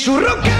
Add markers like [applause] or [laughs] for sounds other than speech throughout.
Si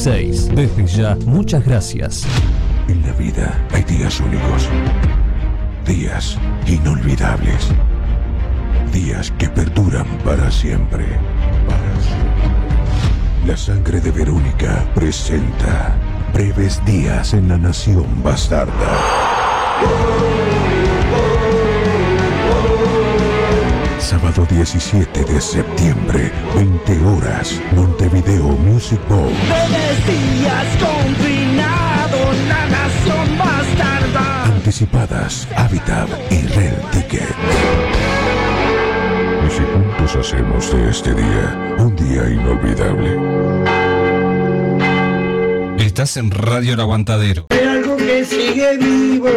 716. Desde ya, muchas gracias. En la vida hay días únicos, días inolvidables, días que perduran para siempre. Para siempre. La sangre de Verónica presenta breves días en la nación bastarda. Sábado 17 de septiembre, 20 horas, Montevideo Music Bowl. días combinado, la nación bastarda. Anticipadas, Habitat y Rel Ticket. Y si juntos hacemos de este día un día inolvidable. Estás en Radio El Aguantadero. Hay algo que sigue vivo,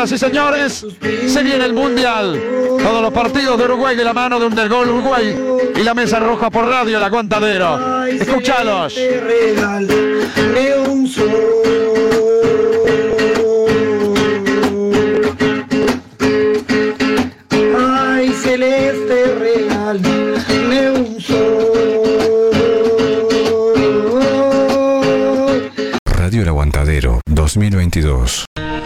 Señoras y señores, se viene el Mundial. Todos los partidos de Uruguay de la mano de un del gol Uruguay y la mesa roja por radio El Aguantadero. Escuchalos. Ay, celeste real, me un sol. Radio El Aguantadero 2022.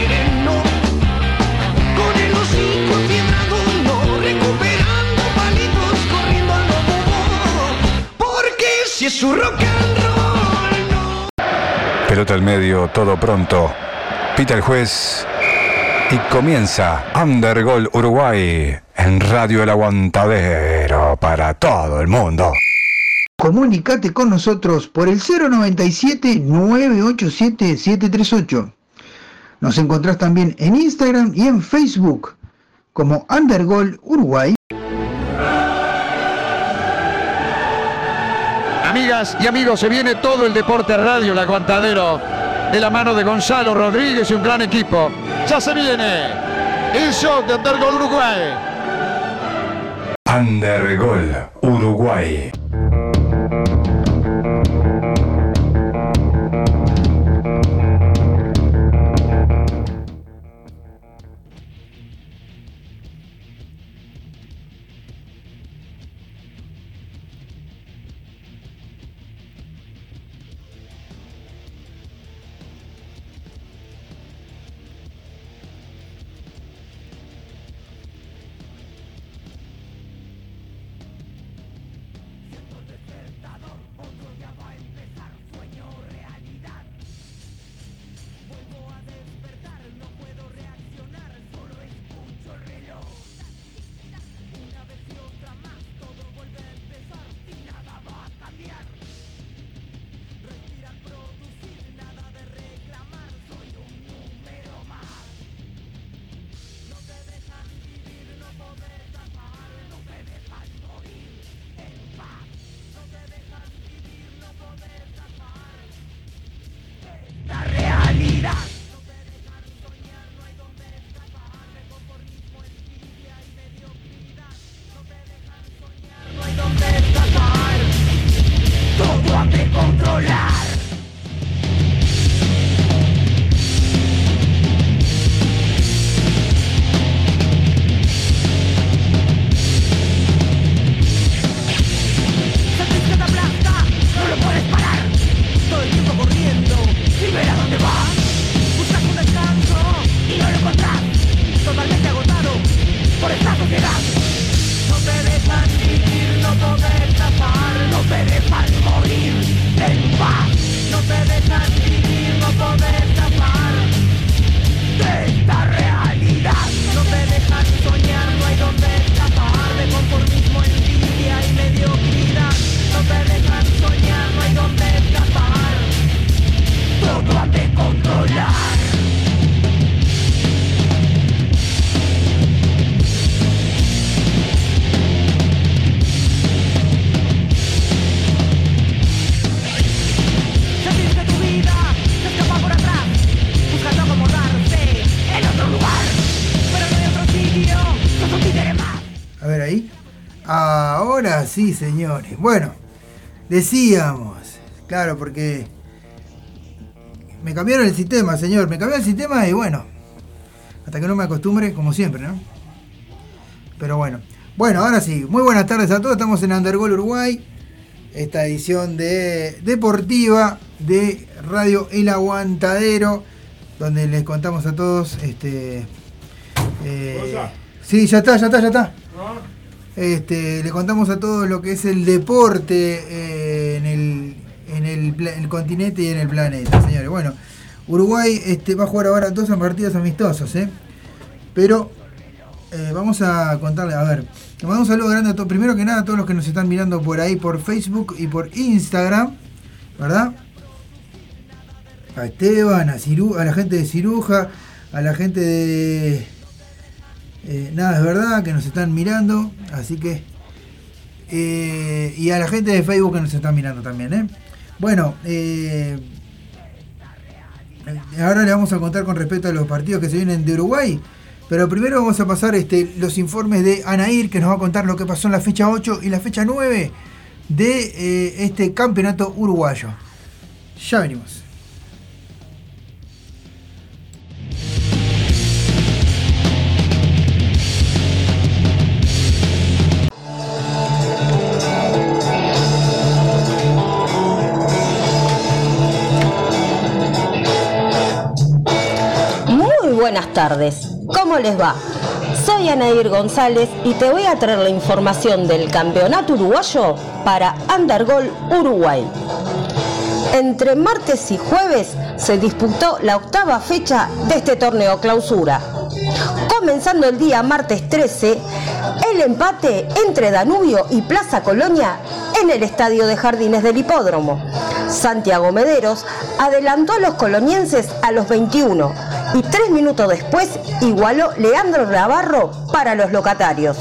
no. Si es su rock and roll no. Pelota al medio, todo pronto. Pita el juez y comienza Undergol Uruguay en Radio El Aguantadero para todo el mundo. Comunicate con nosotros por el 097-987-738. Nos encontrás también en Instagram y en Facebook como Undergol Uruguay. Y amigos, se viene todo el deporte radio, el aguantadero, de la mano de Gonzalo Rodríguez y un gran equipo. Ya se viene el show de Undergol Uruguay. Undergol Uruguay. Sí, señores. Bueno, decíamos, claro, porque me cambiaron el sistema, señor. Me cambió el sistema y bueno, hasta que no me acostumbre, como siempre, ¿no? Pero bueno, Bueno, ahora sí, muy buenas tardes a todos. Estamos en Undergol Uruguay, esta edición de deportiva de Radio El Aguantadero, donde les contamos a todos. Este, eh, sí, ya está, ya está, ya está. Este, le contamos a todos lo que es el deporte eh, en, el, en el, continente y en el planeta, señores. Bueno, Uruguay este, va a jugar ahora dos partidos amistosos, ¿eh? Pero eh, vamos a contarle, a ver, le mandamos un saludo grande a todos, primero que nada a todos los que nos están mirando por ahí, por Facebook y por Instagram, ¿verdad? A Esteban, a, Ciru- a la gente de Ciruja, a la gente de... eh, nada, es verdad, que nos están mirando, así que... eh, y a la gente de Facebook que nos están mirando también, ¿eh? Bueno, eh, ahora le vamos a contar con respecto a los partidos que se vienen de Uruguay. Pero primero vamos a pasar este, los informes de Anair, que nos va a contar lo que pasó en la fecha 8 y la fecha 9 de este campeonato uruguayo. Ya venimos. Buenas tardes, ¿cómo les va? Soy Anair González y te voy a traer la información del campeonato uruguayo para Undergol Uruguay. Entre martes y jueves se disputó la octava fecha de este torneo clausura. Comenzando el día martes 13, el empate entre Danubio y Plaza Colonia en el estadio de Jardines del Hipódromo. Santiago Mederos adelantó a los colonienses a los 21 y tres minutos después igualó Leandro Navarro para los locatarios.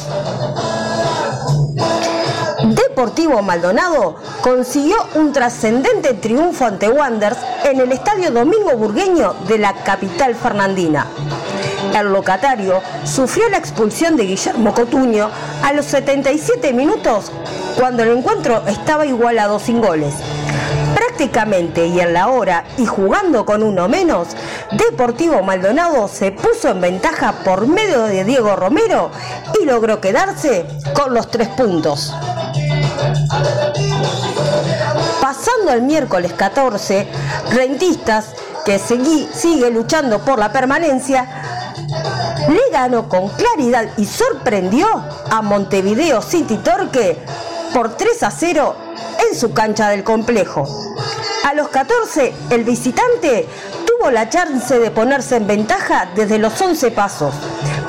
Deportivo Maldonado consiguió un trascendente triunfo ante Wanderers en el Estadio Domingo Burgueño de la capital fernandina. El locatario sufrió la expulsión de Guillermo Cotuño a los 77 minutos cuando el encuentro estaba igualado sin goles. Y en la hora y jugando con uno menos, Deportivo Maldonado se puso en ventaja por medio de Diego Romero y logró quedarse con los tres puntos. Pasando al miércoles 14, Rentistas, que sigue luchando por la permanencia, le ganó con claridad y sorprendió a Montevideo City Torque por 3 a 0 en su cancha del complejo. A los 14, el visitante tuvo la chance de ponerse en ventaja desde los 11 pasos,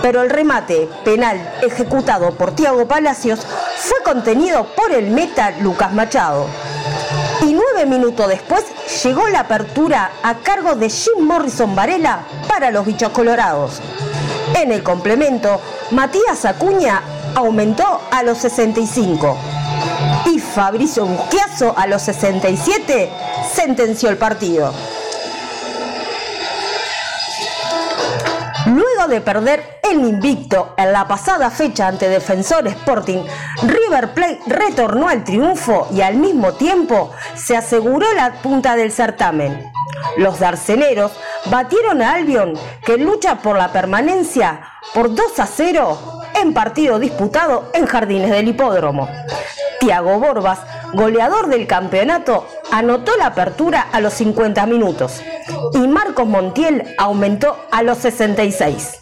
pero el remate penal ejecutado por Tiago Palacios fue contenido por el meta Lucas Machado. Y nueve minutos después llegó la apertura a cargo de Jim Morrison Varela para los bichos colorados. En el complemento, Matías Acuña aumentó a los 65 y Fabricio Busquiazo a los 67 sentenció el partido. Luego de perder el invicto en la pasada fecha ante Defensor Sporting, River Plate retornó al triunfo y al mismo tiempo se aseguró la punta del certamen. Los darceneros batieron a Albion, que lucha por la permanencia, por 2 a 0 en partido disputado en Jardines del Hipódromo. Tiago Borbas, goleador del campeonato, anotó la apertura a los 50 minutos y Marcos Montiel aumentó a los 66.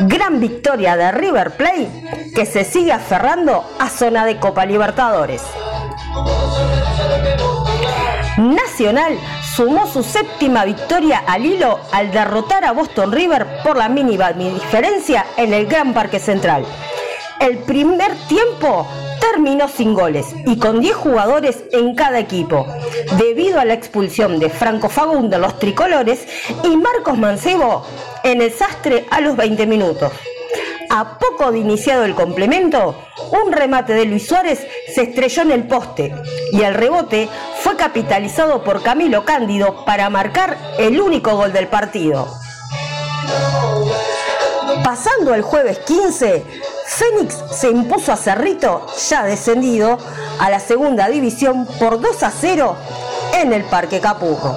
Gran victoria de River Plate que se sigue aferrando a zona de Copa Libertadores. Nacional sumó su séptima victoria al hilo al derrotar a Boston River por la mínima diferencia en el Gran Parque Central. El primer tiempo terminó sin goles y con 10 jugadores en cada equipo, debido a la expulsión de Franco Fagundo los tricolores y Marcos Mancebo en el sastre a los 20 minutos. A poco de iniciado el complemento, un remate de Luis Suárez se estrelló en el poste y el rebote fue capitalizado por Camilo Cándido para marcar el único gol del partido. Pasando el jueves 15, Fénix se impuso a Cerrito, ya descendido, a la segunda división por 2 a 0 en el Parque Capurro.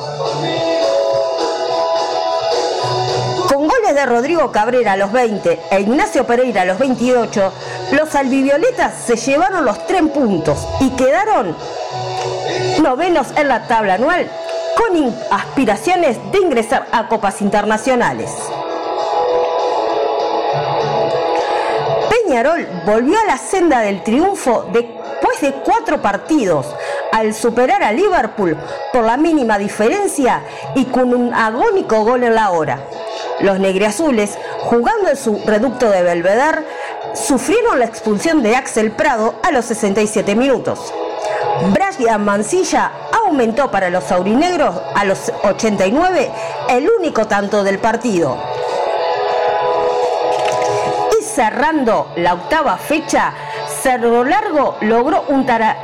Rodrigo Cabrera a los 20 e Ignacio Pereira a los 28, los albivioletas se llevaron los tres puntos y quedaron novenos en la tabla anual con aspiraciones de ingresar a copas internacionales. Peñarol volvió a la senda del triunfo después de cuatro partidos al superar a Liverpool por la mínima diferencia y con un agónico gol en la hora. Los negriazules, jugando en su reducto de Belvedere, sufrieron la expulsión de Axel Prado a los 67 minutos. Brian Mancilla aumentó para los aurinegros a los 89 el único tanto del partido. Y cerrando la octava fecha, Cerro Largo logró un tara-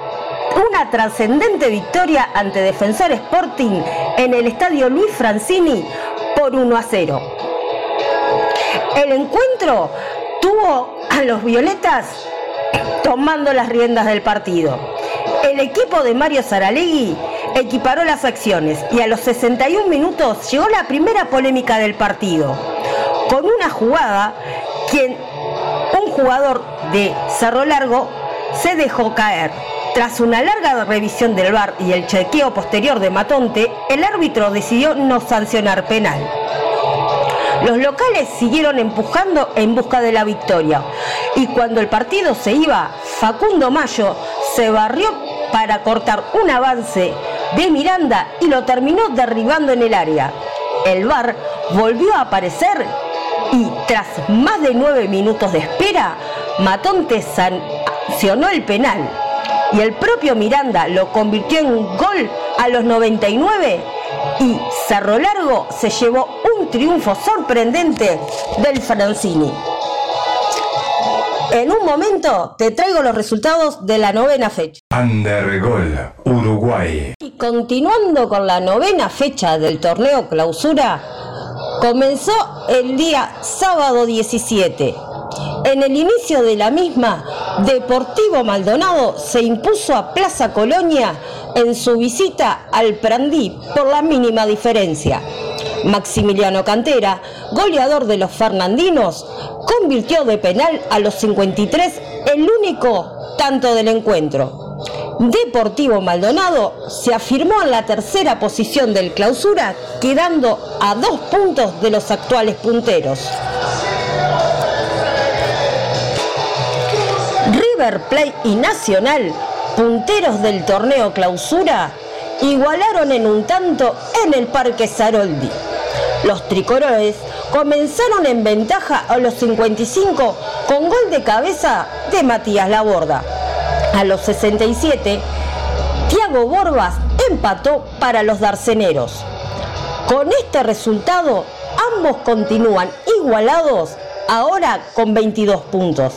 una trascendente victoria ante Defensor Sporting en el estadio Luis Francini por 1 a 0. El encuentro tuvo a los violetas tomando las riendas del partido. El equipo de Mario Saralegui equiparó las acciones y a los 61 minutos llegó la primera polémica del partido. Con una jugada, quien un jugador de Cerro Largo se dejó caer. Tras una larga revisión del VAR y el chequeo posterior de Matonte, el árbitro decidió no sancionar penal. Los locales siguieron empujando en busca de la victoria y cuando el partido se iba, Facundo Mayo se barrió para cortar un avance de Miranda y lo terminó derribando en el área. El VAR volvió a aparecer y tras más de nueve minutos de espera, Matonte sancionó el penal y el propio Miranda lo convirtió en un gol a los 99 y Cerro Largo se llevó un triunfo sorprendente del Francini. En un momento te traigo los resultados de la novena fecha. Undergol, Uruguay. Y continuando con la novena fecha del torneo clausura, comenzó el día sábado 17. En el inicio de la misma, Deportivo Maldonado se impuso a Plaza Colonia en su visita al Prandí por la mínima diferencia. Maximiliano Cantera, goleador de los fernandinos, convirtió de penal a los 53 el único tanto del encuentro. Deportivo Maldonado se afirmó en la tercera posición del clausura, quedando a dos puntos de los actuales punteros. River y Nacional, punteros del torneo clausura, igualaron en un tanto en el Parque Saroldi. Los tricolores comenzaron en ventaja a los 55 con gol de cabeza de Matías Laborda. A los 67, Thiago Borbas empató para los darceneros. Con este resultado, ambos continúan igualados ahora con 22 puntos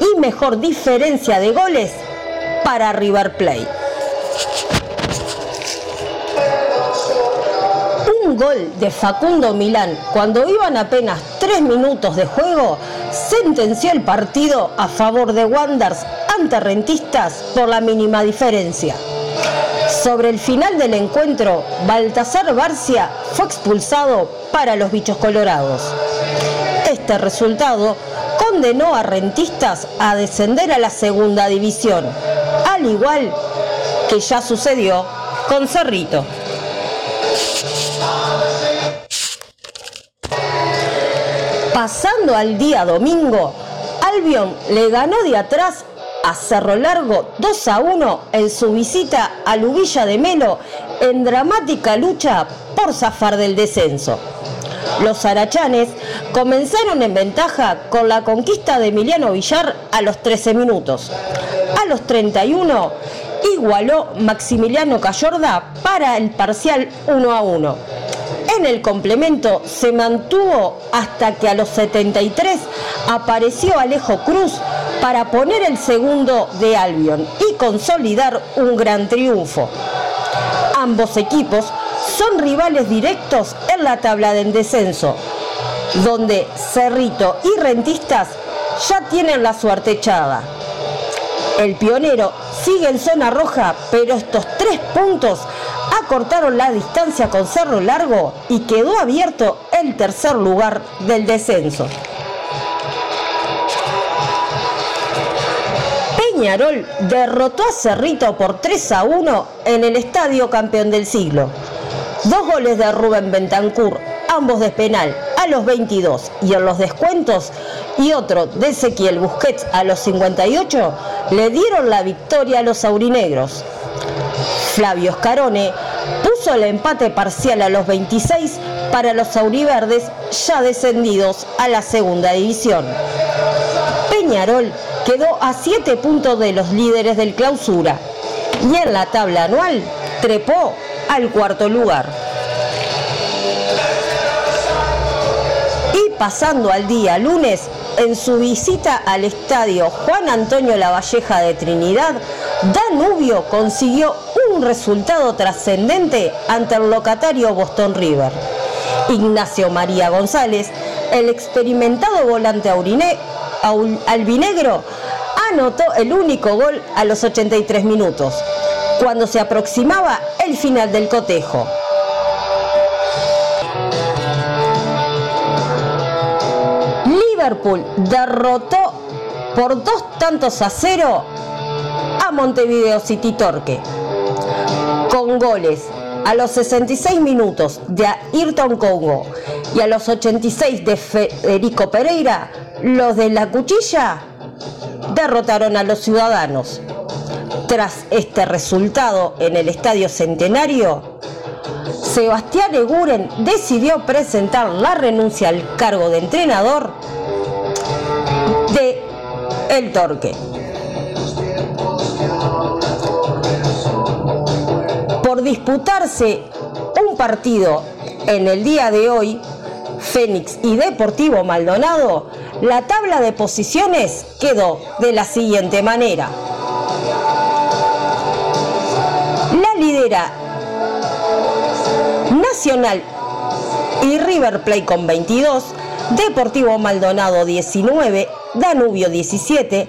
y mejor diferencia de goles para River Plate. Un gol de Facundo Milán cuando iban apenas 3 minutos de juego sentenció el partido a favor de Wanders ante Rentistas por la mínima diferencia. Sobre el final del encuentro, Baltasar Barcia fue expulsado para los bichos colorados. Este resultado condenó a Rentistas a descender a la segunda división, al igual que ya sucedió con Cerrito. Pasando al día domingo, Albion le ganó de atrás a Cerro Largo 2 a 1 en su visita a Lubilla de Melo en dramática lucha por zafar del descenso. Los arachanes comenzaron en ventaja con la conquista de Emiliano Villar a los 13 minutos. A los 31 igualó Maximiliano Cayorda para el parcial 1 a 1. En el complemento se mantuvo hasta que a los 73 apareció Alejo Cruz para poner el segundo de Albion y consolidar un gran triunfo. Ambos equipos son rivales directos en la tabla del descenso, donde Cerrito y Rentistas ya tienen la suerte echada. El pionero sigue en zona roja, pero estos tres puntos acortaron la distancia con Cerro Largo y quedó abierto el tercer lugar del descenso. Peñarol derrotó a Cerrito por 3 a 1 en el estadio campeón del siglo. Dos goles de Rubén Bentancur, ambos de penal, a los 22 y en los descuentos, y otro de Ezequiel Busquets a los 58, le dieron la victoria a los aurinegros. Flavio Scarone puso el empate parcial a los 26 para los auriverdes ya descendidos a la segunda división. Peñarol quedó a 7 puntos de los líderes del clausura y en la tabla anual trepó al cuarto lugar. Y pasando al día lunes, en su visita al estadio Juan Antonio Lavalleja de Trinidad, Danubio consiguió un resultado trascendente ante el locatario Boston River. Ignacio María González, el experimentado volante aul- albinegro, anotó el único gol a los 83 minutos, cuando se aproximaba el final del cotejo. Liverpool derrotó por dos tantos a cero a Montevideo City Torque, con goles a los 66 minutos de Ayrton Congo y a los 86 de Federico Pereira, los de la cuchilla derrotaron a los ciudadanos. Tras este resultado en el Estadio Centenario, Sebastián Eguren decidió presentar la renuncia al cargo de entrenador de El Torque. Por disputarse un partido en el día de hoy, Fénix y Deportivo Maldonado, la tabla de posiciones quedó de la siguiente manera. Lidera Nacional y River Plate con 22, Deportivo Maldonado 19, Danubio 17,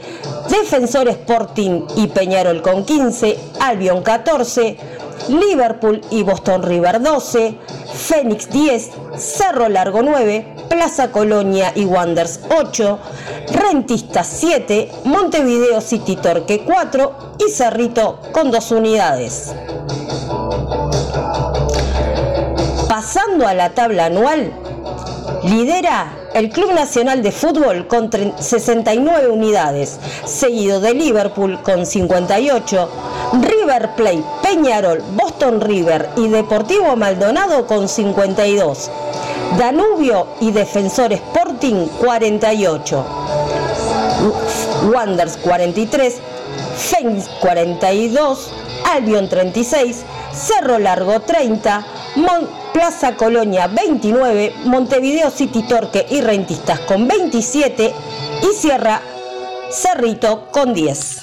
Defensor Sporting y Peñarol con 15, Albion 14, Liverpool y Boston River 12, Fénix 10, Cerro Largo 9, Plaza Colonia y Wanders 8, Rentistas 7, Montevideo City Torque 4 y Cerrito con 2 unidades. Pasando a la tabla anual, lidera el Club Nacional de Fútbol con 69 unidades, seguido de Liverpool con 58, River Plate, Peñarol, Boston River y Deportivo Maldonado con 52, Danubio y Defensor Sporting 48, Wanders 43, Fénix 42, Albion 36, Cerro Largo 30, Mon- Plaza Colonia 29, Montevideo City Torque y Rentistas con 27 y cierra Cerrito con 10.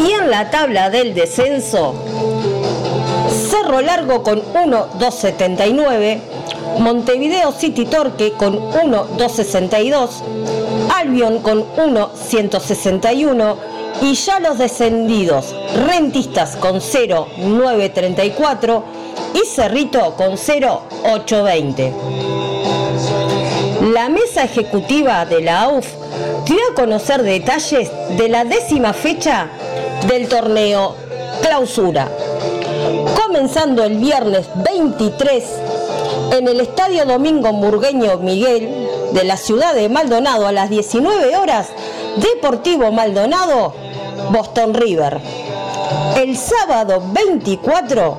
Y en la tabla del descenso, Cerro Largo con 1,279, Montevideo City Torque con 1,262, Albion con 1,161 y ya los descendidos, Rentistas con 0,934 y Cerrito con 0,820. La mesa ejecutiva de la AUF dio a conocer detalles de la décima fecha del torneo Clausura. Comenzando el viernes 23 en el Estadio Domingo Murgueño Miguel de la ciudad de Maldonado a las 19 horas, Deportivo Maldonado, Boston River. El sábado 24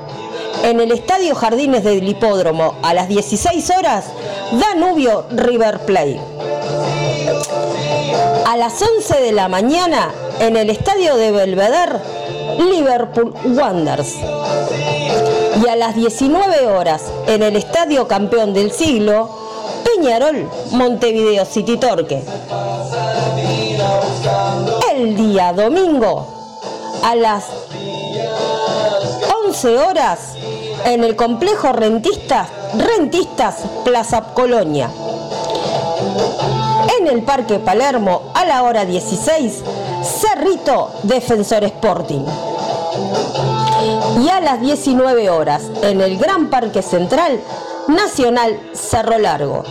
en el Estadio Jardines del Hipódromo a las 16 horas, Danubio River Plate. A las 11 de la mañana en el Estadio de Belvedere, Liverpool Wanderers. Y a las 19 horas en el Estadio Campeón del Siglo, Peñarol Montevideo City Torque. El día domingo a las 11 horas en el complejo Rentistas, Rentistas Plaza Colonia. En el Parque Palermo a la hora 16, Cerrito Defensor Sporting. Y a las 19 horas en el Gran Parque Central, Nacional Cerro Largo.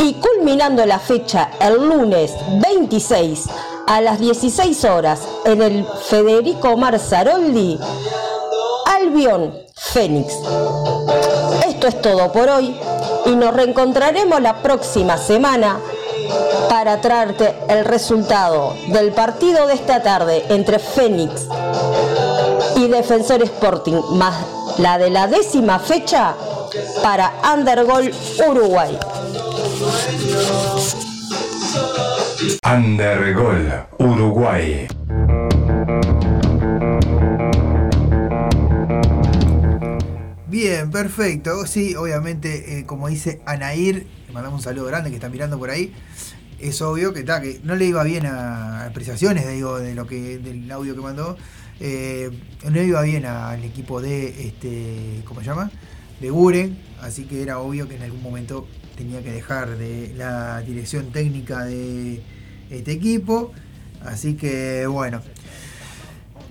Y culminando la fecha el lunes 26 a las 16 horas en el Federico Marzaroldi, Albion Fénix. Esto es todo por hoy y nos reencontraremos la próxima semana para traerte el resultado del partido de esta tarde entre Fénix y Defensor Sporting, más la de la décima fecha para Undergol Uruguay. Undergol, Uruguay. Bien, perfecto. Sí, obviamente, eh, como dice Anair, mandamos un saludo grande que está mirando por ahí. Es obvio que, ta, que no le iba bien a apreciaciones, digo, de lo que, del audio que mandó. Eh, no iba bien al equipo de este. ¿Cómo se llama? De Guren. Así que era obvio que en algún momento tenía que dejar de la dirección técnica de este equipo. Así que bueno.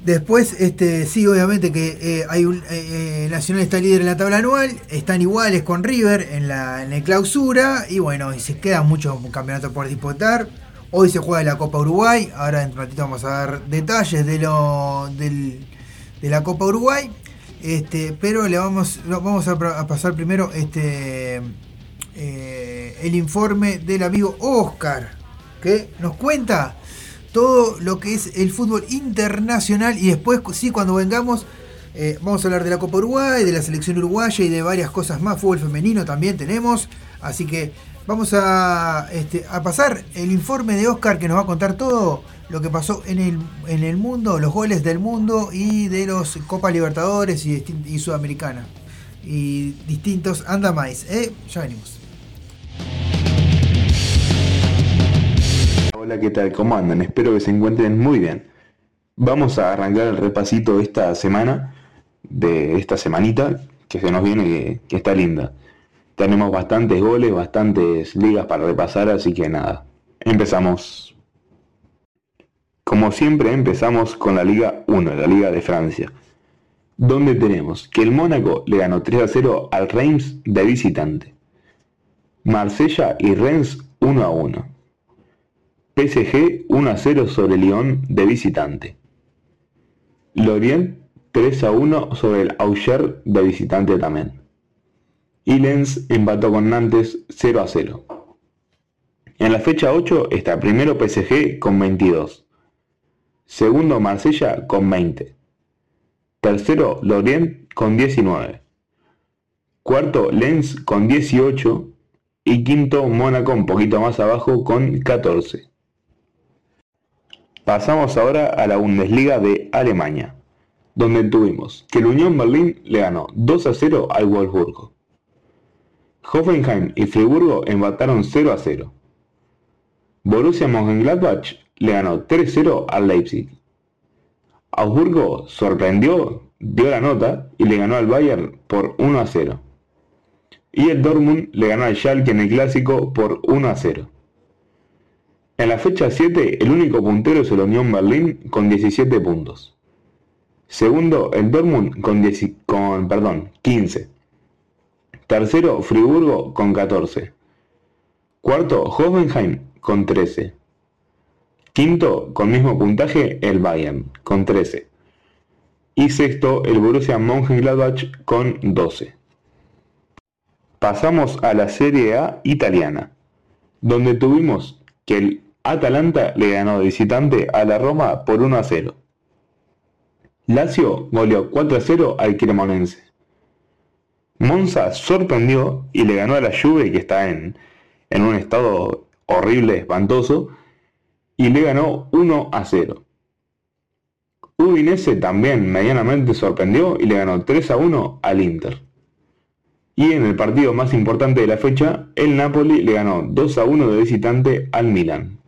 Después, este, sí, obviamente que eh, hay un, eh, eh, Nacional está líder en la tabla anual, están iguales con River en la, en la clausura y bueno, y se quedan muchos campeonatos por disputar. Hoy se juega la Copa Uruguay, ahora en un ratito vamos a dar detalles de lo del- de la Copa Uruguay. Este, pero le vamos, vamos a, pasar primero este el informe del amigo Oscar, que nos cuenta todo lo que es el fútbol internacional y después, sí, cuando vengamos, eh, vamos a hablar de la Copa Uruguay, de la selección uruguaya y de varias cosas más. Fútbol femenino también tenemos. Así que vamos a, este, a pasar el informe de Oscar que nos va a contar todo lo que pasó en el, en el mundo, los goles del mundo y de los Copa Libertadores y, y Sudamericana. Y distintos andamais. ¿eh? Ya venimos. Hola, ¿qué tal? ¿Cómo andan? Espero que se encuentren muy bien. Vamos a arrancar el repasito de esta semana, de esta semanita que se nos viene, que, está linda. Tenemos bastantes goles, bastantes ligas para repasar, así que nada, empezamos. Como siempre, empezamos con la Liga 1, la Liga de Francia, donde tenemos que el Mónaco le ganó 3 a 0 al Reims de visitante. Marsella y Rennes 1 a 1. PSG 1 a 0 sobre Lyon de visitante. Lorient 3 a 1 sobre el Auxerre de visitante también. Y Lens empató con Nantes 0 a 0. En la fecha 8 está primero PSG con 22. Segundo Marsella con 20. Tercero Lorient con 19. Cuarto Lens con 18. Y quinto Mónaco un poquito más abajo con 14. Pasamos ahora a la Bundesliga de Alemania, donde tuvimos que el Unión Berlín le ganó 2 a 0 al Wolfsburgo. Hoffenheim y Friburgo empataron 0 a 0. Borussia Mönchengladbach le ganó 3 a 0 al Leipzig. Augsburgo sorprendió, dio la nota y le ganó al Bayern por 1 a 0. Y el Dortmund le ganó al Schalke en el clásico por 1 a 0. En la fecha 7, el único puntero es el Unión Berlín con 17 puntos. Segundo, el Dortmund con, 10 con perdón, 15. Tercero, Friburgo con 14. Cuarto, Hoffenheim con 13. Quinto, con mismo puntaje, el Bayern con 13. Y sexto, el Borussia Mönchengladbach con 12. Pasamos a la Serie A italiana, donde tuvimos que el Atalanta le ganó de visitante a la Roma por 1 a 0. Lazio goleó 4 a 0 al Cremonense. Monza sorprendió y le ganó a la Juve que está en, en un estado horrible, espantoso, y le ganó 1 a 0. Udinese también medianamente sorprendió y le ganó 3 a 1 al Inter. Y en el partido más importante de la fecha, el Napoli le ganó 2 a 1 de visitante al Milan.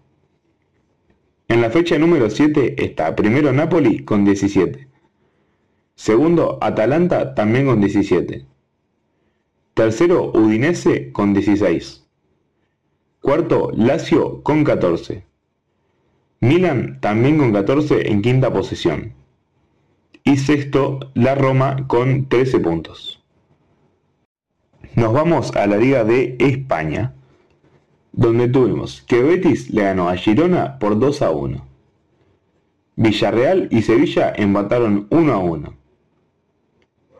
En la fecha número 7 está primero Napoli con 17. Segundo Atalanta también con 17. Tercero Udinese con 16. Cuarto Lazio con 14. Milan también con 14 en quinta posición. Y sexto la Roma con 13 puntos. Nos vamos a la Liga de España, donde tuvimos que Betis le ganó a Girona por 2 a 1. Villarreal y Sevilla empataron 1 a 1.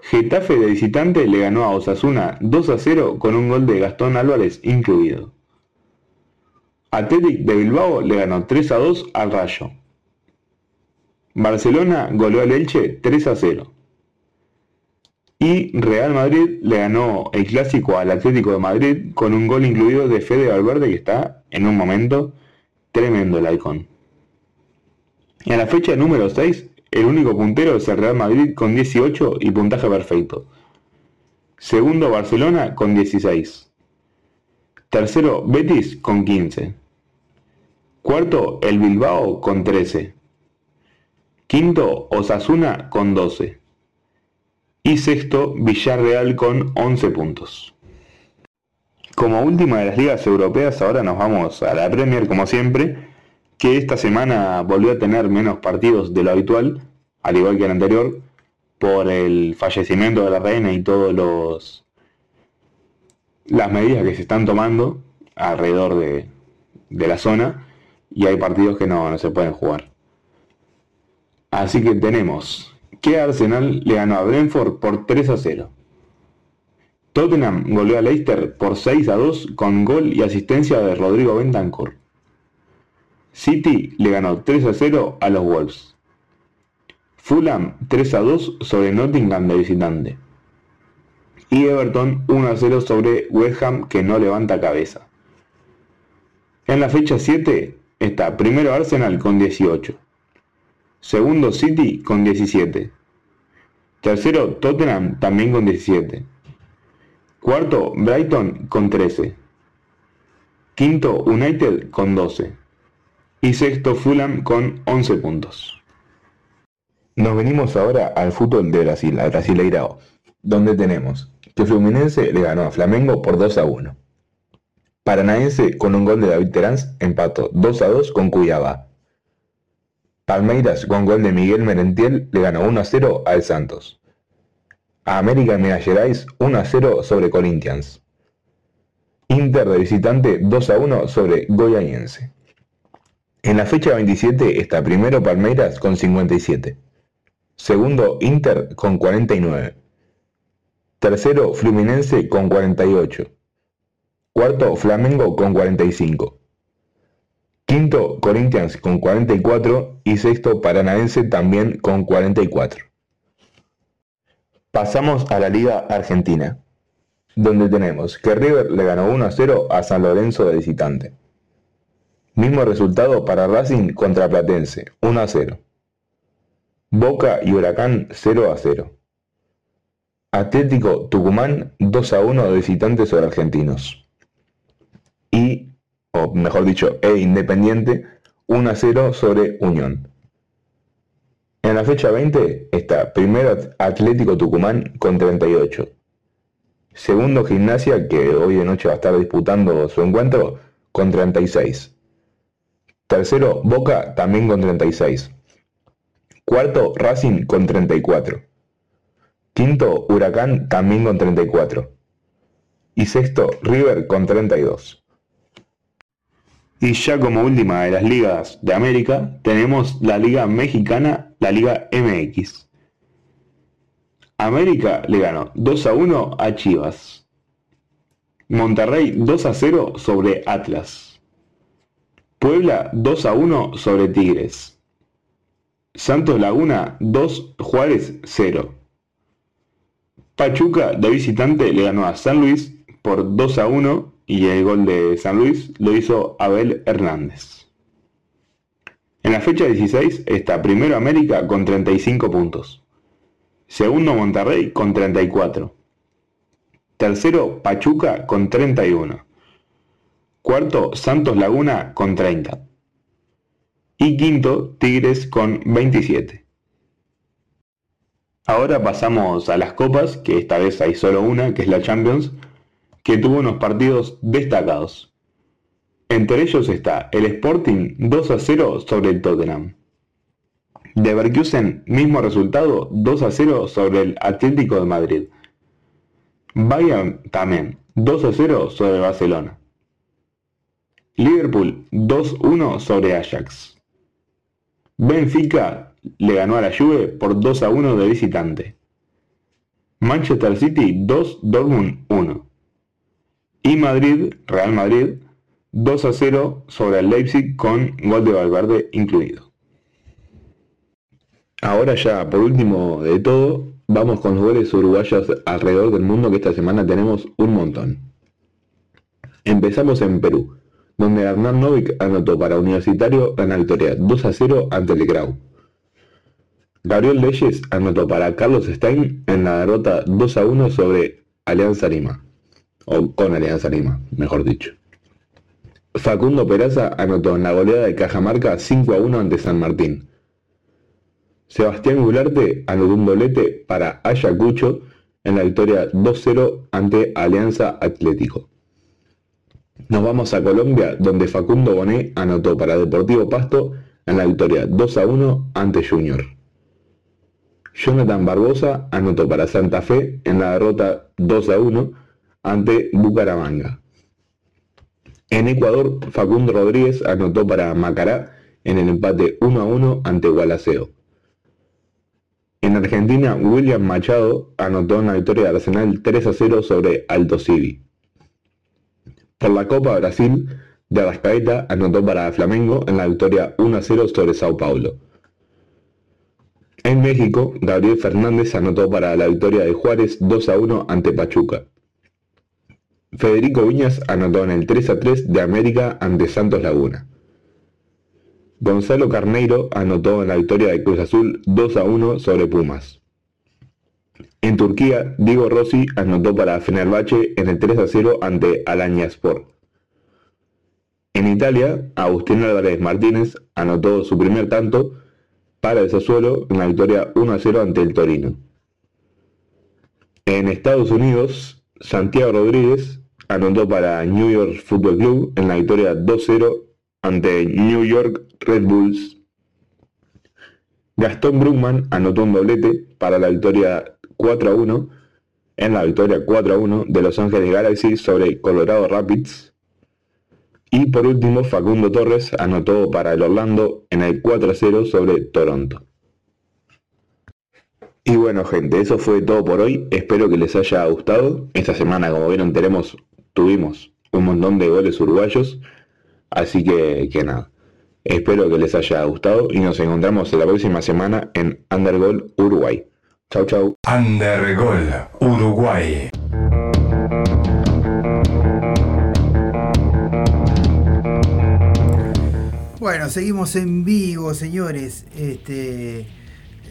Getafe de visitante le ganó a Osasuna 2 a 0 con un gol de Gastón Álvarez incluido. Athletic de Bilbao le ganó 3 a 2 al Rayo. Barcelona goleó al Elche 3 a 0. Y Real Madrid le ganó el clásico al Atlético de Madrid con un gol incluido de Fede Valverde que está en un momento tremendo el icon. En la fecha número 6, el único puntero es el Real Madrid con 18 y puntaje perfecto. Segundo Barcelona con 16. Tercero Betis con 15. Cuarto el Bilbao con 13. Quinto Osasuna con 12. Y sexto Villarreal con 11 puntos. Como última de las ligas europeas, ahora nos vamos a la Premier como siempre, que esta semana volvió a tener menos partidos de lo habitual, al igual que el anterior, por el fallecimiento de la reina y todos los las medidas que se están tomando alrededor de, de la zona y hay partidos que no, no se pueden jugar. Así que tenemos que Arsenal le ganó a Brentford por 3 a 0. Tottenham goleó a Leicester por 6 a 2 con gol y asistencia de Rodrigo Bentancur. City le ganó 3 a 0 a los Wolves. Fulham 3 a 2 sobre Nottingham de visitante. Y Everton 1 a 0 sobre West Ham que no levanta cabeza. En la fecha 7 está primero Arsenal con 18. Segundo City con 17. Tercero Tottenham también con 17. Cuarto Brighton con 13. Quinto United con 12. Y sexto Fulham con 11 puntos. Nos venimos ahora al fútbol de Brasil, al Brasileirao, donde tenemos que Fluminense le ganó a Flamengo por 2 a 1. Paranaense con un gol de David Terán empató 2 a 2 con Cuyaba. Palmeiras con gol de Miguel Merentiel le ganó 1 a 0 al Santos. A América Minas Gerais 1 a 0 sobre Corinthians. Inter de visitante 2 a 1 sobre Goianiense. En la fecha 27 está primero Palmeiras con 57. Segundo Inter con 49. Tercero Fluminense con 48. Cuarto Flamengo con 45. Quinto Corinthians con 44 y sexto Paranaense también con 44. Pasamos a la Liga Argentina, donde tenemos que River le ganó 1 a 0 a San Lorenzo de visitante. Mismo resultado para Racing contra Platense, 1 a 0. Boca y Huracán 0 a 0. Atlético Tucumán 2 a 1 de visitantes sobre argentinos. Y, mejor dicho, E Independiente 1 a 0 sobre Unión. En la fecha 20 está primero Atlético Tucumán con 38. Segundo Gimnasia, que hoy de noche va a estar disputando su encuentro, con 36. Tercero Boca también con 36. Cuarto Racing con 34. Quinto Huracán también con 34. Y sexto River con 32. Y ya como última de las ligas de América, tenemos la Liga Mexicana, la Liga MX. América le ganó 2 a 1 a Chivas. Monterrey 2 a 0 sobre Atlas. Puebla 2 a 1 sobre Tigres. Santos Laguna 2 Juárez 0. Pachuca de visitante le ganó a San Luis por 2 a 1 y el gol de San Luis lo hizo Abel Hernández. En la fecha 16 está primero América con 35 puntos. Segundo Monterrey con 34. Tercero Pachuca con 31. Cuarto Santos Laguna con 30. Y quinto Tigres con 27. Ahora pasamos a las copas, que esta vez hay solo una, que es la Champions, que tuvo unos partidos destacados. Entre ellos está el Sporting 2 a 0 sobre el Tottenham. Leverkusen, mismo resultado, 2 a 0 sobre el Atlético de Madrid. Bayern también, 2 a 0 sobre Barcelona. Liverpool 2-1 sobre Ajax. Benfica le ganó a la Juve por 2 a 1 de visitante. Manchester City 2, Dortmund 1. Y Madrid, Real Madrid, 2 a 0 sobre el Leipzig con gol de Valverde incluido. Ahora ya, por último de todo, vamos con los goles uruguayos alrededor del mundo que esta semana tenemos un montón. Empezamos en Perú, donde Hernán Novik anotó para Universitario en la victoria 2 a 0 ante el Grau. Gabriel Leyes anotó para Carlos Stein en la derrota 2 a 1 sobre Alianza Lima. O con Alianza Lima, mejor dicho. Facundo Peraza anotó en la goleada de Cajamarca 5 a 1 ante San Martín. Sebastián Gularte anotó un doblete para Ayacucho en la victoria 2-0 ante Alianza Atlético. Nos vamos a Colombia, donde Facundo Bonet anotó para Deportivo Pasto en la victoria 2 a 1 ante Junior. Jonathan Barbosa anotó para Santa Fe en la derrota 2 a 1 ante Bucaramanga. En Ecuador, Facundo Rodríguez anotó para Macará en el empate 1 a 1 ante Gualaceo. En Argentina, William Machado anotó en la victoria de Arsenal 3 a 0 sobre Alto Civi. Por la Copa Brasil, de Arrascaeta anotó para Flamengo en la victoria 1 a 0 sobre Sao Paulo. En México, Gabriel Fernández anotó para la victoria de Juárez 2 a 1 ante Pachuca. Federico Viñas anotó en el 3 a 3 de América ante Santos Laguna. Gonzalo Carneiro anotó en la victoria de Cruz Azul 2 a 1 sobre Pumas. En Turquía, Diego Rossi anotó para Fenerbahce en el 3 a 0 ante Sport. En Italia, Agustín Álvarez Martínez anotó su primer tanto para el Sassuolo en la victoria 1 a 0 ante el Torino. En Estados Unidos, Santiago Rodríguez anotó para New York Football Club en la victoria 2-0 ante New York Red Bulls. Gastón Brugman anotó un doblete para la victoria 4-1 en la victoria 4-1 de Los Ángeles Galaxy sobre Colorado Rapids. Y por último, Facundo Torres anotó para el Orlando en el 4-0 sobre Toronto. Y bueno gente, eso fue todo por hoy. Espero que les haya gustado. Esta semana, como vieron, tenemos, tuvimos un montón de goles uruguayos. Así que, que nada. Espero que les haya gustado y nos encontramos la próxima semana en Undergol Uruguay. Chau chau. Undergol Uruguay. Bueno, seguimos en vivo, señores. Este,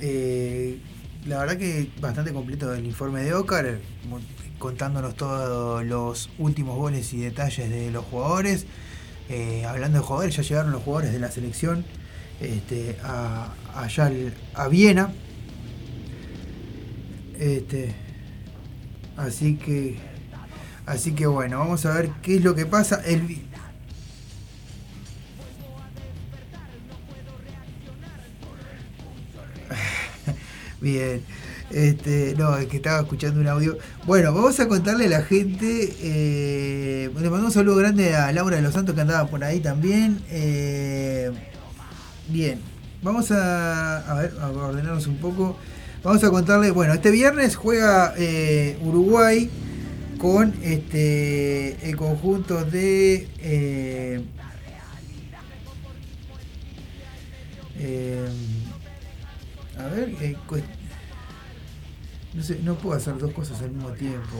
eh, la verdad que bastante completo el informe de Ocar, contándonos todos los últimos goles y detalles de los jugadores. Eh, hablando de jugadores, ya llegaron los jugadores de la selección este, a, allá a Viena. Este, así que, así que bueno, vamos a ver qué es lo que pasa. El, Bien. Este, no, es que estaba escuchando un audio. Bueno, vamos a contarle a la gente. Eh, le mandamos un saludo grande a Laura de los Santos que andaba por ahí también. Eh, bien, vamos a, ordenarnos un poco. Vamos a contarle. Bueno, este viernes juega eh, Uruguay con este el conjunto de. No puedo hacer dos cosas al mismo tiempo.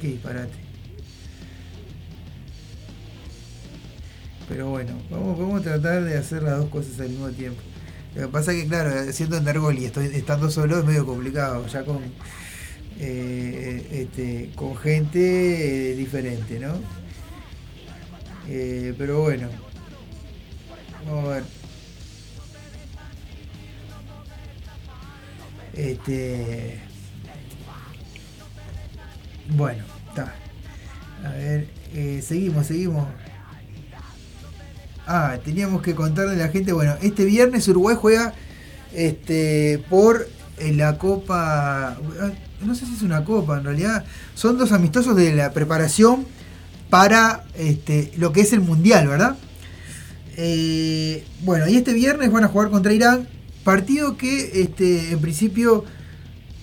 Qué disparate. Pero bueno, vamos, vamos a tratar de hacer las dos cosas al mismo tiempo. Lo que pasa es que, claro, siendo Endergol y estando solo es medio complicado, ya con, eh, este, con gente eh, diferente, ¿no? Eh, pero bueno, vamos a ver. Este. Bueno, está. A ver, eh, seguimos, seguimos. Ah, teníamos que contarle a la gente, bueno, este viernes Uruguay juega este por eh, la Copa, ah, no sé si es una Copa, en realidad son dos amistosos de la preparación para este, lo que es el Mundial, ¿verdad? Eh, bueno, y este viernes van a jugar contra Irán, partido que este, en principio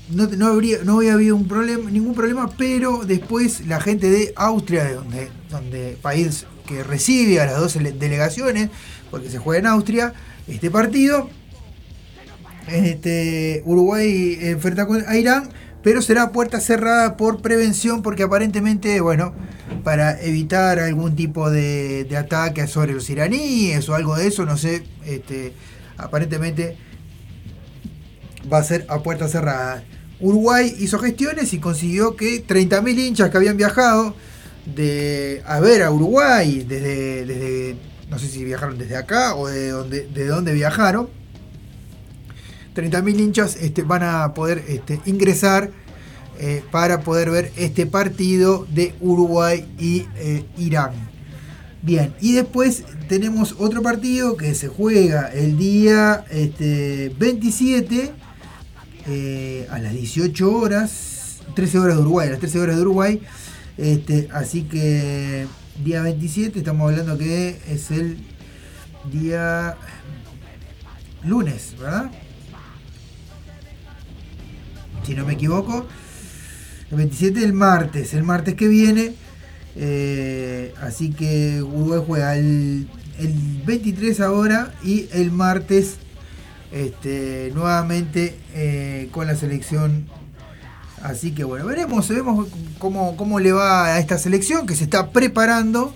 no, no habría, no había habido un problema, ningún problema, pero después la gente de Austria, de donde, donde país que recibe a las dos ele- delegaciones, porque se juega en Austria, este partido, este, Uruguay enfrenta con- a Irán, pero será puerta cerrada por prevención, porque aparentemente, bueno, para evitar algún tipo de, de ataque sobre los iraníes o algo de eso, no sé, este, aparentemente va a ser a puerta cerrada. Uruguay hizo gestiones y consiguió que 30.000 hinchas que habían viajado de a ver a Uruguay desde, desde no sé si viajaron desde acá o de donde, de dónde viajaron. 30.000 hinchas este, van a poder este, ingresar eh, para poder ver este partido de Uruguay y eh, Irán. Bien, y después tenemos otro partido que se juega el día este, 27 eh, a las 18 horas, 13 horas de Uruguay, a las 13 horas de Uruguay. Este, así que día 27, estamos hablando que es el día lunes, ¿verdad? Si no me equivoco. El 27 el martes, el martes que viene. eh, así que Uruguay juega el, el 23 ahora y el martes este, nuevamente eh, con la selección. Así que bueno, veremos, veremos cómo, cómo le va a esta selección que se está preparando.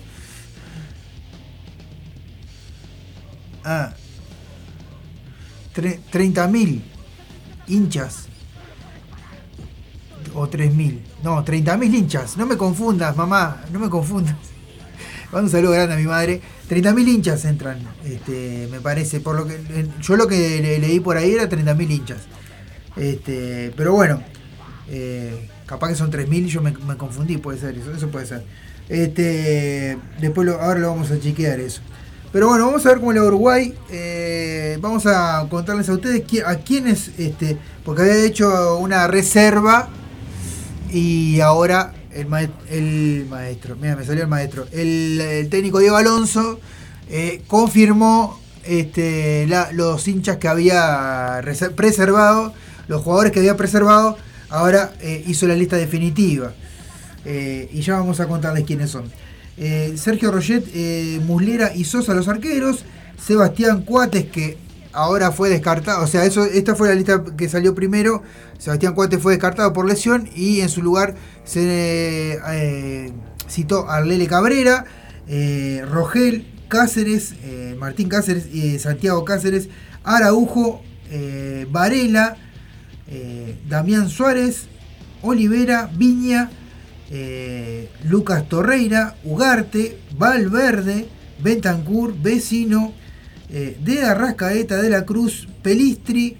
Ah, tre- 30.000 hinchas. O 3.000. No, 30.000 hinchas. No me confundas, mamá. No me confundas. Mando [laughs] un saludo grande a mi madre. 30.000 hinchas entran, este, me parece. Por lo que yo lo que le- leí por ahí era 30.000 hinchas. Este, pero bueno, eh, capaz que son 3.000 y yo me, confundí, puede ser eso, eso puede ser. Este, después lo- ahora lo vamos a chequear eso. Pero bueno, vamos a ver cómo le Uruguay. Eh, vamos a contarles a ustedes a quiénes, este, porque había hecho una reserva y ahora el, maes- el maestro, mira, me salió el maestro, el, técnico Diego Alonso eh, confirmó este, los hinchas que había reser- preservado, los jugadores que había preservado, ahora eh, hizo la lista definitiva. Eh, y ya vamos a contarles quiénes son. Sergio Roget, Muslera y Sosa los arqueros, Sebastián Cuates que ahora fue descartado, o sea, eso, esta fue la lista que salió primero, Sebastián Cuates fue descartado por lesión y en su lugar se eh, citó a Arlele Cabrera, eh, Rogel, Cáceres, eh, Martín Cáceres, eh, Santiago Cáceres, Araujo, Varela, Damián Suárez, Olivera, Viña, Lucas Torreira, Ugarte, Valverde, Bentancur, Vecino, eh, de Arrascaeta de la Cruz, Pelistri,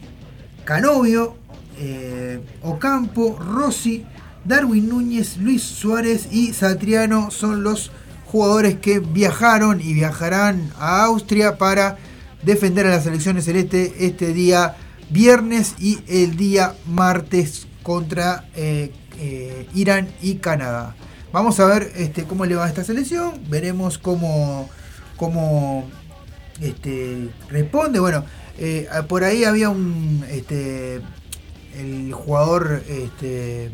Canovio, eh, Ocampo, Rossi, Darwin Núñez, Luis Suárez y Satriano son los jugadores que viajaron y viajarán a Austria para defender a las selecciones celeste este día viernes y el día martes contra eh, eh, Irán y Canadá. Vamos a ver este, cómo le va esta selección, veremos cómo, cómo este, responde. Bueno, eh, por ahí había un este, el jugador este,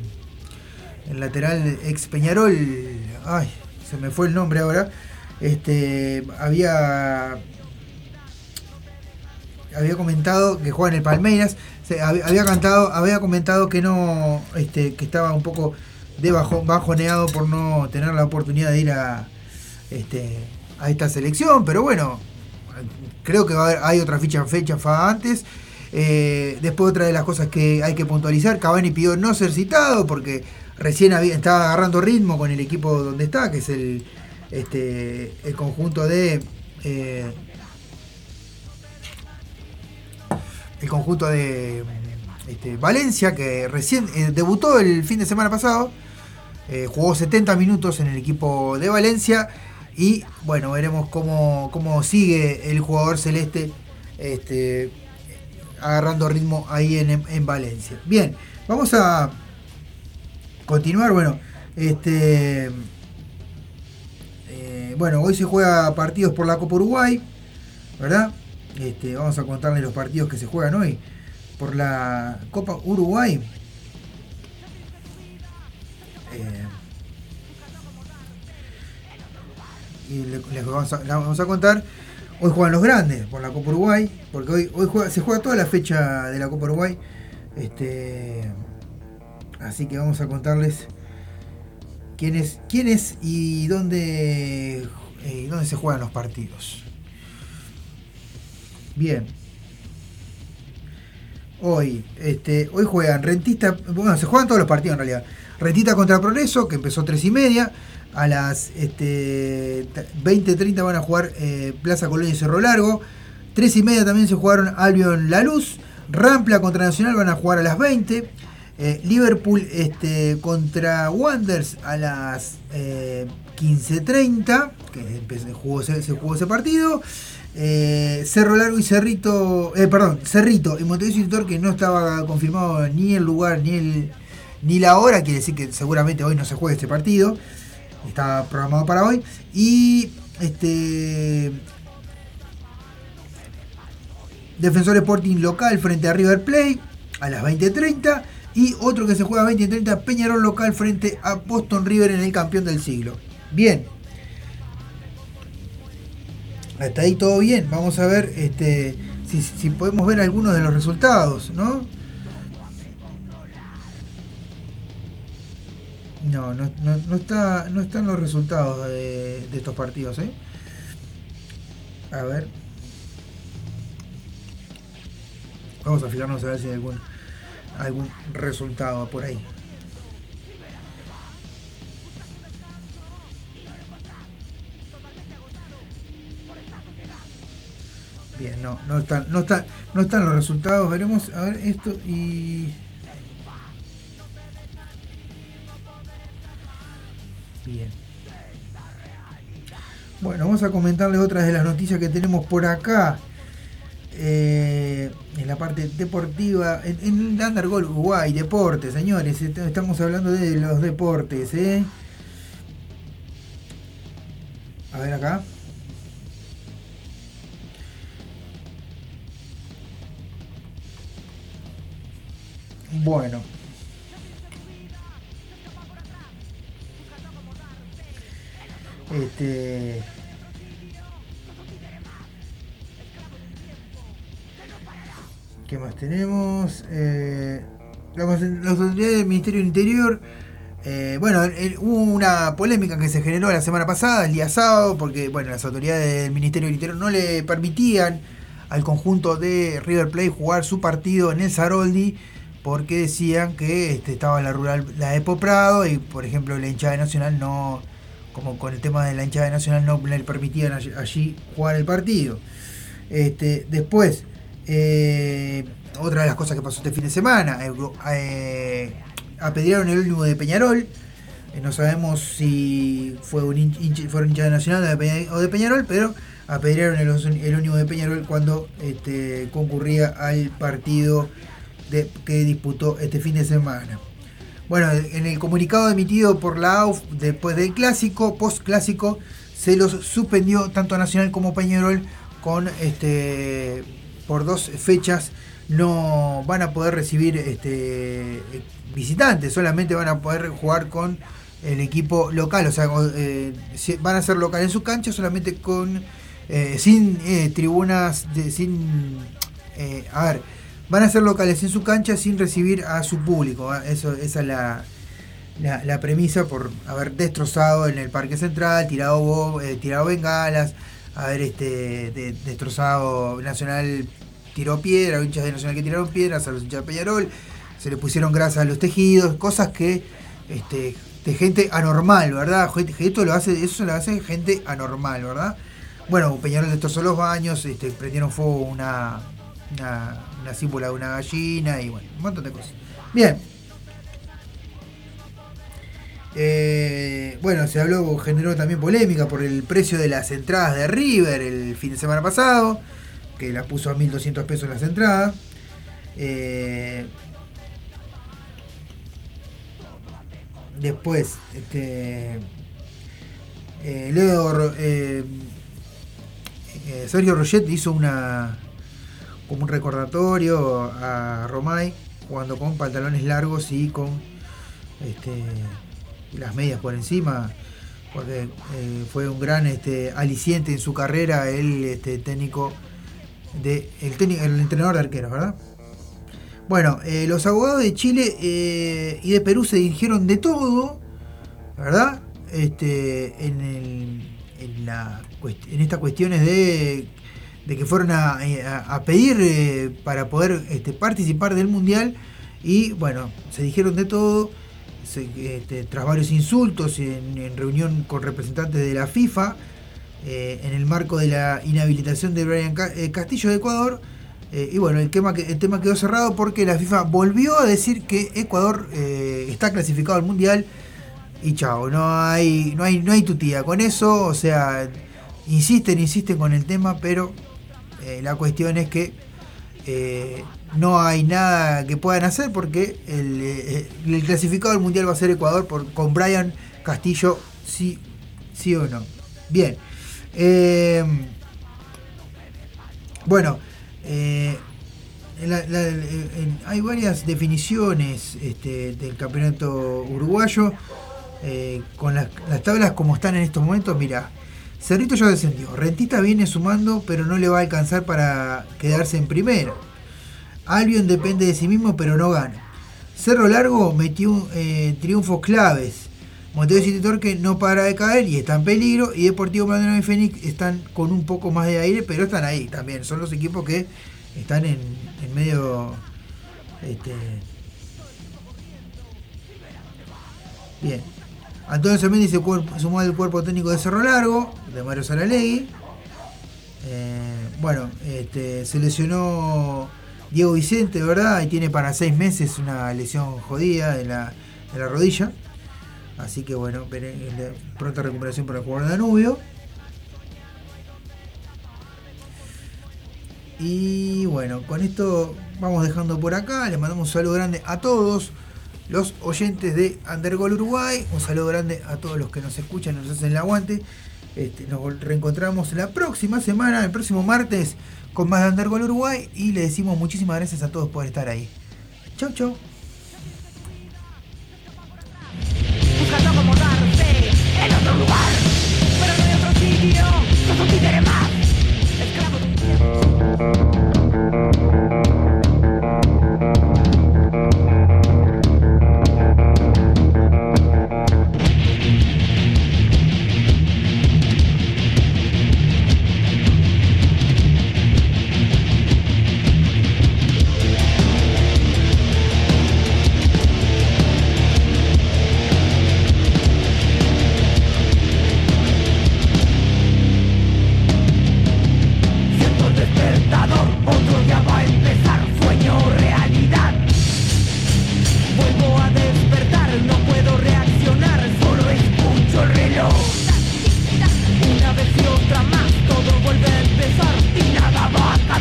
el lateral ex Peñarol, ay, se me fue el nombre ahora. Este, había había comentado que juega en el Palmeiras, había cantado, había comentado que no, este, que estaba un poco de bajo, bajoneado por no tener la oportunidad de ir a, este, a esta selección, pero bueno, creo que hay otra ficha fecha fa antes. Eh, después otra de las cosas que hay que puntualizar, Cavani pidió no ser citado porque recién había, estaba agarrando ritmo con el equipo donde está, que es el, este, el conjunto de eh, el conjunto de este, Valencia, que recién eh, debutó el fin de semana pasado, jugó 70 minutos en el equipo de Valencia y bueno, veremos cómo, cómo sigue el jugador celeste este, agarrando ritmo ahí en, en Valencia. Bien, vamos a continuar, bueno, este... bueno, hoy se juega partidos por la Copa Uruguay, ¿verdad? Este, vamos a contarles los partidos que se juegan hoy por la Copa Uruguay. Eh, y le- les vamos a, les vamos a contar. Hoy juegan los grandes por la Copa Uruguay, porque hoy, hoy juega- se juega toda la fecha de la Copa Uruguay. Este, así que vamos a contarles quién es, quién es y dónde, eh, dónde se juegan los partidos. Bien. Hoy, este, hoy juegan Rentista, bueno, se juegan todos los partidos en realidad. Rentista contra Progreso, que empezó 3 y media. A las este, 20.30 van a jugar eh, Plaza Colonia y Cerro Largo. 3 y media también se jugaron Albion La Luz. Rampla contra Nacional van a jugar a las 20. Eh, Liverpool este, contra Wanderers a las eh, 15.30, que empe- se jugó, se, jugó ese partido. Eh, Cerro Largo y Cerrito, eh, perdón, Cerrito y Montevideo y Torque no estaba confirmado ni el lugar ni el ni la hora, quiere decir que seguramente hoy no se juega este partido. Está programado para hoy. Y este Defensor Sporting local frente a River Plate a las 20.30. Y otro que se juega a 20.30, Peñarol local frente a Boston River en el campeón del siglo. Bien. Hasta ahí todo bien. Vamos a ver este, si, si podemos ver algunos de los resultados, ¿no? No, no, no, está, no están los resultados de, de estos partidos, ¿eh? A ver. Vamos a fijarnos a ver si hay algún, algún resultado por ahí. Bien, no, no están, no están, no están los resultados. Veremos a ver esto y. Bien. Bueno, vamos a comentarles otras de las noticias que tenemos por acá. Eh, en la parte deportiva, en, en Undergol Uruguay, deportes, señores, est- estamos hablando de los deportes, ¿eh? A ver acá. Bueno. Este. ¿Qué más tenemos? Eh, las las autoridades del Ministerio del Interior. eh, bueno, hubo una polémica que se generó la semana pasada, el día sábado, porque bueno, las autoridades del Ministerio del Interior no le permitían al conjunto de River Plate jugar su partido en el Saroldi porque decían que este, estaba la rural, la de Prado y por ejemplo la hinchada Nacional no, como con el tema de la hinchada de Nacional no le permitían allí, jugar el partido. Este, después, eh, otra de las cosas que pasó este fin de semana, eh, eh, apedrearon el último de Peñarol. Eh, no sabemos si fue un hin- hincha, hinchas de Nacional o de, Peñarol, pero apedrearon el, el de Peñarol cuando este, concurría al partido de- que disputó este fin de semana. Bueno, en el comunicado emitido por la AUF después del clásico, post clásico, se los suspendió tanto a Nacional como Peñarol con este por dos fechas no van a poder recibir este visitantes, solamente van a poder jugar con el equipo local, o sea, eh, van a ser local en su cancha solamente con eh, sin eh, tribunas, de, sin eh, a ver, van a ser locales en su cancha sin recibir a su público. esa es la, la, premisa por haber destrozado en el Parque Central, tirado, bo- eh, tirado bengalas, haber este, de- destrozado Nacional tiró piedra, hinchas de Nacional que tiraron piedras, a los hinchas de Peñarol, se le pusieron grasas a los tejidos, cosas que este, de gente anormal, ¿verdad? Esto lo hace, eso lo hace gente anormal, ¿verdad? Bueno, Peñarol destrozó los baños, este, prendieron fuego una, una símbula de una gallina y bueno, un montón de cosas. Bien. Eh, bueno, se habló, generó también polémica por el precio de las entradas de River el fin de semana pasado, que la puso a 1.200 pesos las entradas. Eh, después, este, eh, Leo Sergio Roget hizo una como un recordatorio a Romay jugando con pantalones largos y con este, las medias por encima porque eh, fue un gran este, aliciente en su carrera el este, técnico de el, entrenador de arqueros, ¿verdad? Bueno, eh, los abogados de Chile eh, y de Perú se dijeron de todo, ¿verdad? Este, en, el- en, la, en estas cuestiones de, de que fueron a, eh, a- pedir eh, para poder este, participar del Mundial y bueno, se dijeron de todo este, tras varios insultos en, en reunión con representantes de la FIFA eh, en el marco de la inhabilitación de Brian Ca- Castillo de Ecuador. y bueno, el tema, el tema quedó cerrado porque la FIFA volvió a decir que Ecuador está clasificado al Mundial y chao, no hay, no hay, no hay tutía con eso, o sea, insisten, insisten con el tema, pero eh, la cuestión es que eh, no hay nada que puedan hacer porque el, eh, clasificado mundial va a ser Ecuador por, con Brian Castillo, sí, sí o no. Bien. Eh, bueno, eh, hay varias definiciones este, del campeonato uruguayo. con las, las tablas como están en estos momentos, mira, Cerrito ya descendió. Rentista viene sumando, pero no le va a alcanzar para quedarse en primera. Albion depende de sí mismo, pero no gana. Cerro Largo metió eh, triunfos claves. Montevideo City Torque no para de caer y está en peligro. Y Deportivo Maldonado y Fénix están con un poco más de aire, pero están ahí también. Son los equipos que están en, medio. Este, bien. Antonio Semendi se sumó al cuerpo técnico de Cerro Largo, de Mario Saralegui. Eh, bueno, este, se lesionó Diego Vicente, ¿verdad? Y tiene para seis meses una lesión jodida de la, de la rodilla. Así que bueno, le- pronta recuperación para el jugador de Danubio. Y bueno, con esto vamos dejando por acá. Les mandamos un saludo grande a todos los oyentes de Undergol Uruguay. Un saludo grande a todos los que nos escuchan, nos hacen el aguante. Este, nos reencontramos la próxima semana, el próximo martes, con más de Undergol Uruguay. Y le decimos muchísimas gracias a todos por estar ahí. Chau, chau.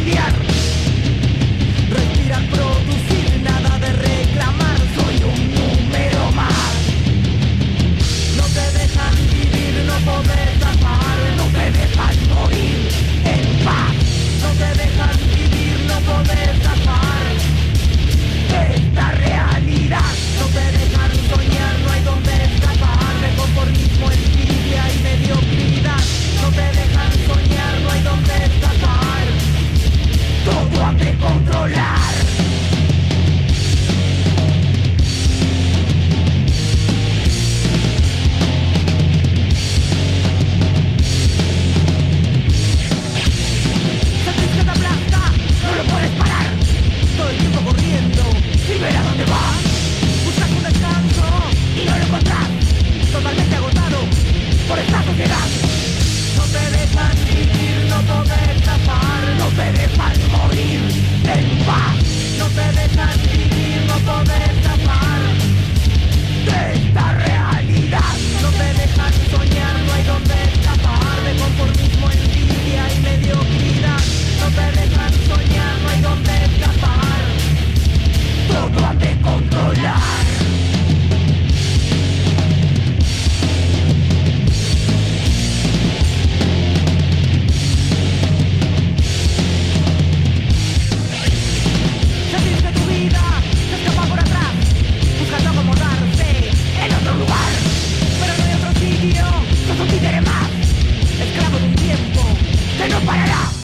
cambiar.